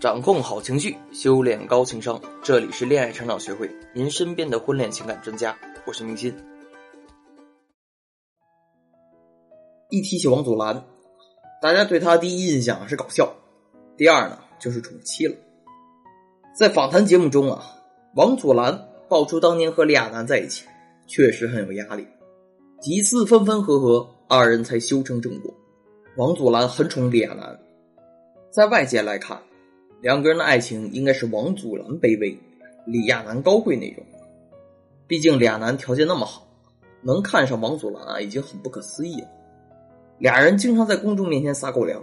掌控好情绪，修炼高情商。这里是恋爱成长学会，您身边的婚恋情感专家。我是明心。一提起王祖蓝，大家对他第一印象是搞笑，第二呢就是宠妻了。在访谈节目中啊，王祖蓝爆出当年和李亚男在一起，确实很有压力。几次分分合合，二人才修成正果。王祖蓝很宠李亚男，在外界来看。两个人的爱情应该是王祖蓝卑微，李亚男高贵那种。毕竟俩男条件那么好，能看上王祖蓝啊，已经很不可思议了。俩人经常在公众面前撒狗粮，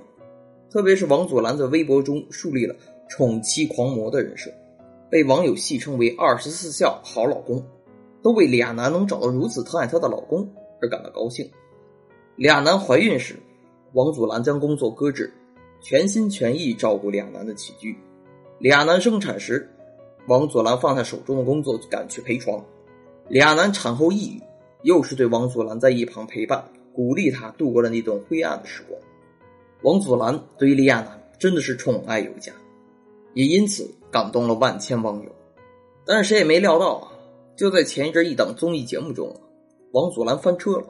特别是王祖蓝在微博中树立了宠妻狂魔的人设，被网友戏称为“二十四孝好老公”，都为李亚男能找到如此疼爱她的老公而感到高兴。李亚男怀孕时，王祖蓝将工作搁置。全心全意照顾李亚男的起居。俩男生产时，王祖蓝放下手中的工作赶去陪床。俩男产后抑郁，又是对王祖蓝在一旁陪伴、鼓励他度过了那段灰暗的时光。王祖蓝对于李亚男真的是宠爱有加，也因此感动了万千网友。但是谁也没料到啊，就在前一阵一档综艺节目中，王祖蓝翻车了，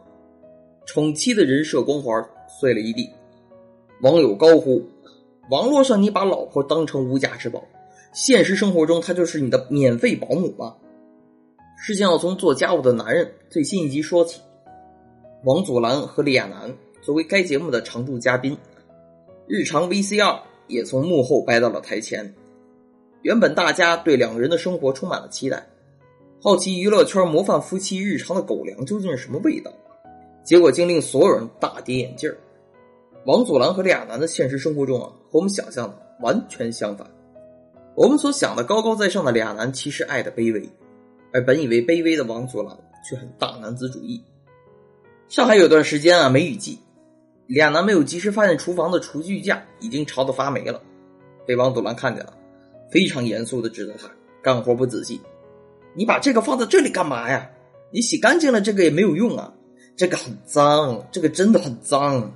宠妻的人设光环碎了一地。网友高呼：“网络上你把老婆当成无价之宝，现实生活中她就是你的免费保姆吧？”事情要从做家务的男人最新一集说起。王祖蓝和李亚男作为该节目的常驻嘉宾，日常 VCR 也从幕后搬到了台前。原本大家对两个人的生活充满了期待，好奇娱乐圈模范夫妻日常的狗粮究竟是什么味道，结果竟令所有人大跌眼镜儿。王祖蓝和李亚男的现实生活中啊，和我们想象的完全相反。我们所想的高高在上的李亚男，其实爱的卑微；而本以为卑微的王祖蓝，却很大男子主义。上海有段时间啊，梅雨季，李亚男没有及时发现厨房的厨具架已经潮得发霉了，被王祖蓝看见了，非常严肃的指责他干活不仔细。你把这个放在这里干嘛呀？你洗干净了这个也没有用啊，这个很脏，这个真的很脏。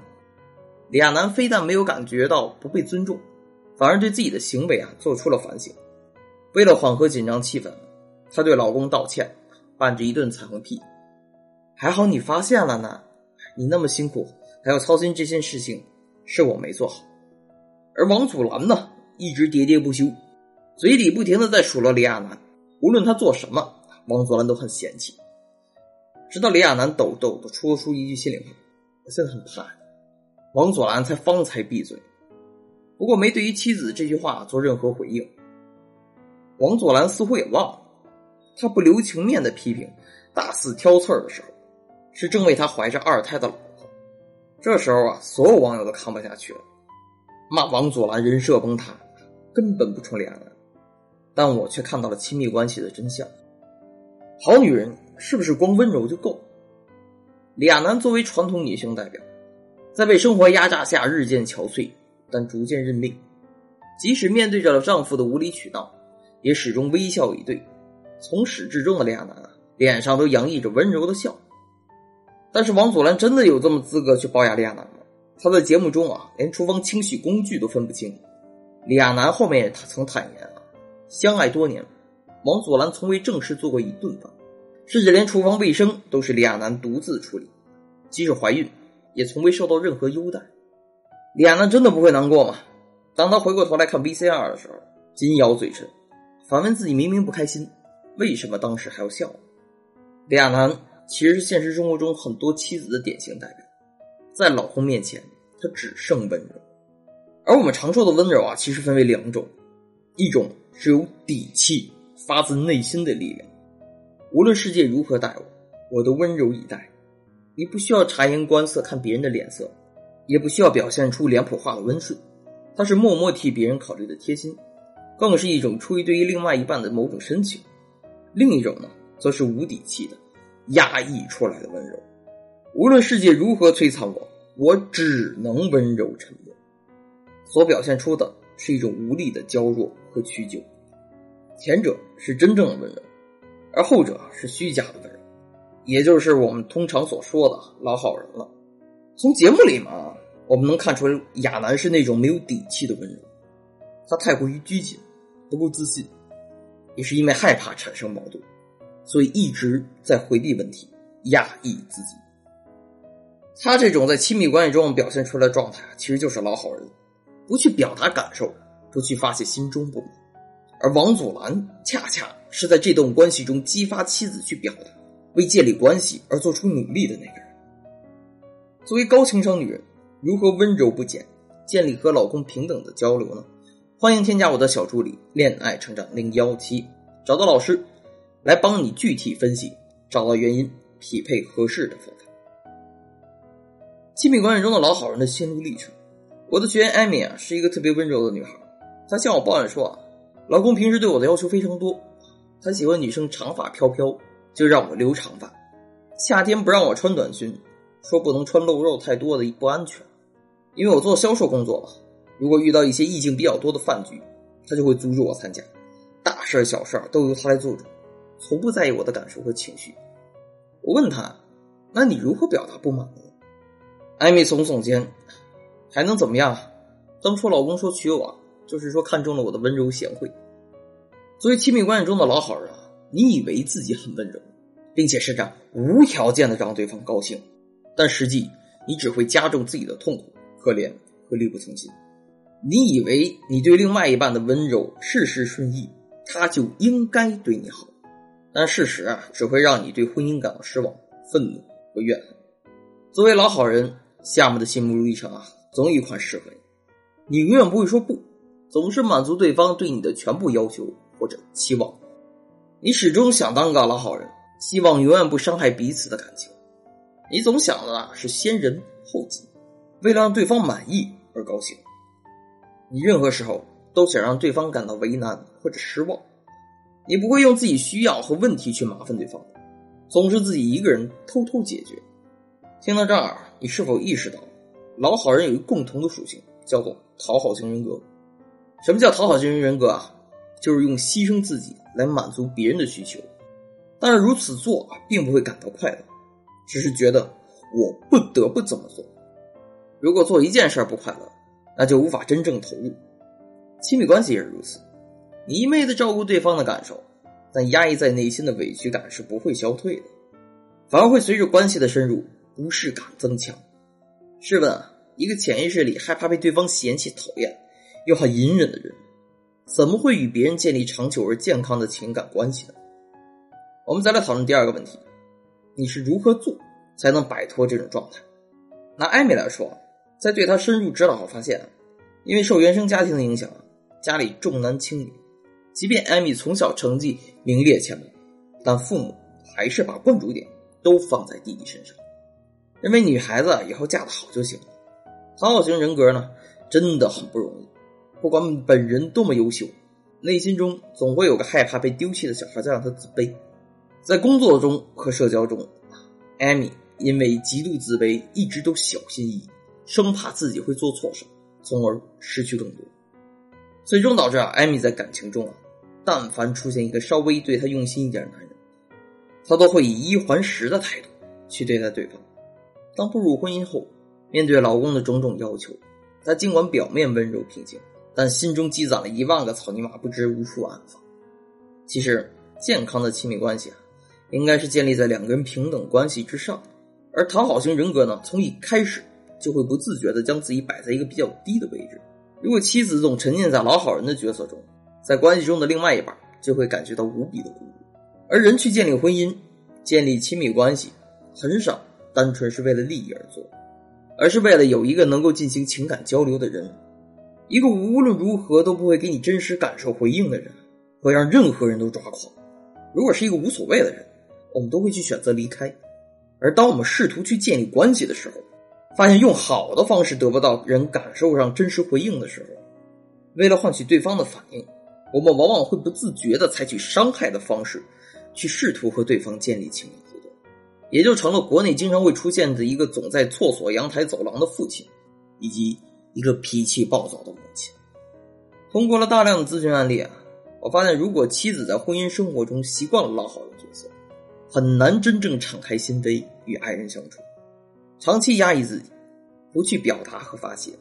李亚男非但没有感觉到不被尊重，反而对自己的行为啊做出了反省。为了缓和紧张气氛，她对老公道歉，伴着一顿彩虹屁。还好你发现了呢，你那么辛苦还要操心这件事情，是我没做好。而王祖蓝呢，一直喋喋不休，嘴里不停的在数落李亚男，无论他做什么，王祖蓝都很嫌弃。直到李亚男抖抖的说出一句心里话：“我现在很怕。”王祖蓝才方才闭嘴，不过没对于妻子这句话做任何回应。王祖蓝似乎也忘了，他不留情面的批评，大肆挑刺儿的时候，是正为他怀着二胎的老婆。这时候啊，所有网友都看不下去了，骂王祖蓝人设崩塌，根本不宠李亚男。但我却看到了亲密关系的真相。好女人是不是光温柔就够？李亚男作为传统女性代表。在被生活压榨下日渐憔悴，但逐渐认命。即使面对着丈夫的无理取闹，也始终微笑以对。从始至终的李亚男啊，脸上都洋溢着温柔的笑。但是王祖蓝真的有这么资格去包养李亚男吗？他在节目中啊，连厨房清洗工具都分不清。李亚男后面也曾坦言啊，相爱多年，王祖蓝从未正式做过一顿饭，甚至连厨房卫生都是李亚男独自处理。即使怀孕。也从未受到任何优待，李亚男真的不会难过吗？当他回过头来看 VCR 的时候，紧咬嘴唇，反问自己：明明不开心，为什么当时还要笑？李亚男其实是现实生活中很多妻子的典型代表，在老公面前，他只剩温柔。而我们常说的温柔啊，其实分为两种，一种是有底气、发自内心的力量，无论世界如何待我，我都温柔以待。你不需要察言观色看别人的脸色，也不需要表现出脸谱化的温顺，他是默默替别人考虑的贴心，更是一种出于对于另外一半的某种深情。另一种呢，则是无底气的压抑出来的温柔，无论世界如何摧残我，我只能温柔沉默。所表现出的是一种无力的娇弱和屈就，前者是真正的温柔，而后者是虚假的温柔。也就是我们通常所说的老好人了。从节目里嘛，我们能看出亚男是那种没有底气的温柔。他太过于拘谨，不够自信，也是因为害怕产生矛盾，所以一直在回避问题，压抑自己。他这种在亲密关系中表现出来的状态，其实就是老好人，不去表达感受，不去发泄心中不满。而王祖蓝恰恰是在这段关系中激发妻子去表达，为建立关系而做出努力的那个人。作为高情商女人，如何温柔不减，建立和老公平等的交流呢？欢迎添加我的小助理“恋爱成长零幺七”，找到老师来帮你具体分析，找到原因，匹配合适的方法。亲密关系中的老好人的心路历程。我的学员艾米啊，是一个特别温柔的女孩，她向我抱怨说啊。老公平时对我的要求非常多，她喜欢女生长发飘飘，就让我留长发；夏天不让我穿短裙，说不能穿露肉太多的不安全。因为我做销售工作，如果遇到一些异性比较多的饭局，他就会阻止我参加，大事小事都由他来做主，从不在意我的感受和情绪。我问他：“那你如何表达不满呢？”艾米耸耸肩：“还能怎么样？当初老公说娶我。”就是说，看中了我的温柔贤惠。作为亲密关系中的老好人，你以为自己很温柔，并且是这无条件的让对方高兴，但实际你只会加重自己的痛苦、可怜和力不从心。你以为你对另外一半的温柔事事顺意，他就应该对你好，但事实啊，只会让你对婚姻感到失望、愤怒和怨恨。作为老好人，夏目的心路历程啊，总有一款适合你，你永远不会说不。总是满足对方对你的全部要求或者期望，你始终想当个老好人，希望永远不伤害彼此的感情。你总想的是先人后己，为了让对方满意而高兴。你任何时候都想让对方感到为难或者失望，你不会用自己需要和问题去麻烦对方，总是自己一个人偷偷解决。听到这儿，你是否意识到，老好人有一个共同的属性，叫做讨好型人格？什么叫讨好型人格啊？就是用牺牲自己来满足别人的需求，但是如此做并不会感到快乐，只是觉得我不得不这么做。如果做一件事不快乐，那就无法真正投入。亲密关系也是如此，你一味的照顾对方的感受，但压抑在内心的委屈感是不会消退的，反而会随着关系的深入，不适感增强。试问，一个潜意识里害怕被对方嫌弃讨厌？又很隐忍的人，怎么会与别人建立长久而健康的情感关系呢？我们再来讨论第二个问题：你是如何做才能摆脱这种状态？拿艾米来说，在对她深入指导后发现，因为受原生家庭的影响，家里重男轻女，即便艾米从小成绩名列前茅，但父母还是把关注点都放在弟弟身上，认为女孩子以后嫁得好就行了。讨好型人格呢，真的很不容易。不管本人多么优秀，内心中总会有个害怕被丢弃的小孩在让他自卑。在工作中和社交中，艾米因为极度自卑，一直都小心翼翼，生怕自己会做错事，从而失去更多。最终导致啊，艾米在感情中啊，但凡出现一个稍微对她用心一点的男人，她都会以一还十的态度去对待对方。当步入婚姻后，面对老公的种种要求，她尽管表面温柔平静。但心中积攒了一万个草泥马，不知无处安放。其实，健康的亲密关系啊，应该是建立在两个人平等关系之上。而讨好型人格呢，从一开始就会不自觉地将自己摆在一个比较低的位置。如果妻子总沉浸在老好人的角色中，在关系中的另外一半就会感觉到无比的孤独。而人去建立婚姻、建立亲密关系，很少单纯是为了利益而做，而是为了有一个能够进行情感交流的人。一个无论如何都不会给你真实感受回应的人，会让任何人都抓狂。如果是一个无所谓的人，我们都会去选择离开。而当我们试图去建立关系的时候，发现用好的方式得不到人感受上真实回应的时候，为了换取对方的反应，我们往往会不自觉的采取伤害的方式，去试图和对方建立情感互动，也就成了国内经常会出现的一个总在厕所、阳台、走廊的父亲，以及。一个脾气暴躁的母亲。通过了大量的咨询案例啊，我发现，如果妻子在婚姻生活中习惯了老好人角色，很难真正敞开心扉与爱人相处。长期压抑自己，不去表达和发泄，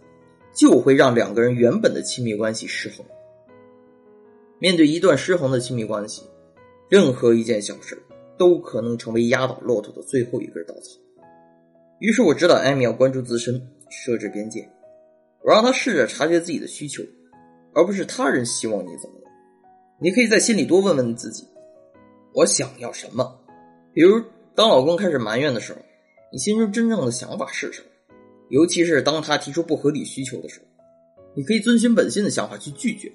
就会让两个人原本的亲密关系失衡。面对一段失衡的亲密关系，任何一件小事都可能成为压倒骆驼的最后一根稻草。于是我知道艾米要关注自身，设置边界。我让他试着察觉自己的需求，而不是他人希望你怎么了。你可以在心里多问问自己：我想要什么？比如，当老公开始埋怨的时候，你心中真正的想法是什么？尤其是当他提出不合理需求的时候，你可以遵循本心的想法去拒绝。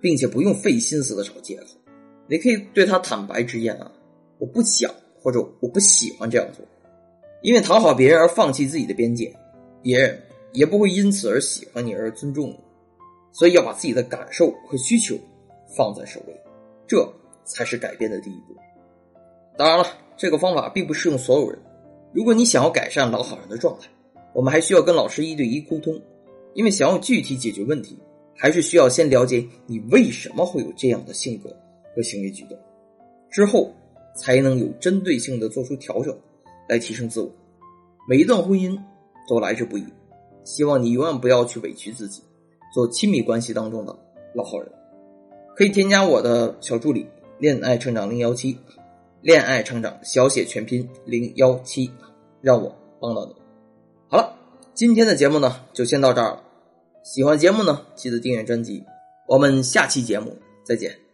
并且不用费心思的找借口，你可以对他坦白直言啊，我不想或者我不喜欢这样做，因为讨好别人而放弃自己的边界，别人也不会因此而喜欢你而尊重你，所以要把自己的感受和需求放在首位，这才是改变的第一步。当然了，这个方法并不适用所有人，如果你想要改善老好人的状态，我们还需要跟老师一对一沟通，因为想要具体解决问题。还是需要先了解你为什么会有这样的性格和行为举动，之后才能有针对性的做出调整，来提升自我。每一段婚姻都来之不易，希望你永远不要去委屈自己，做亲密关系当中的老好人。可以添加我的小助理“恋爱成长零幺七”，恋爱成长小写全拼零幺七，让我帮到你。好了，今天的节目呢就先到这儿了。喜欢节目呢，记得订阅专辑。我们下期节目再见。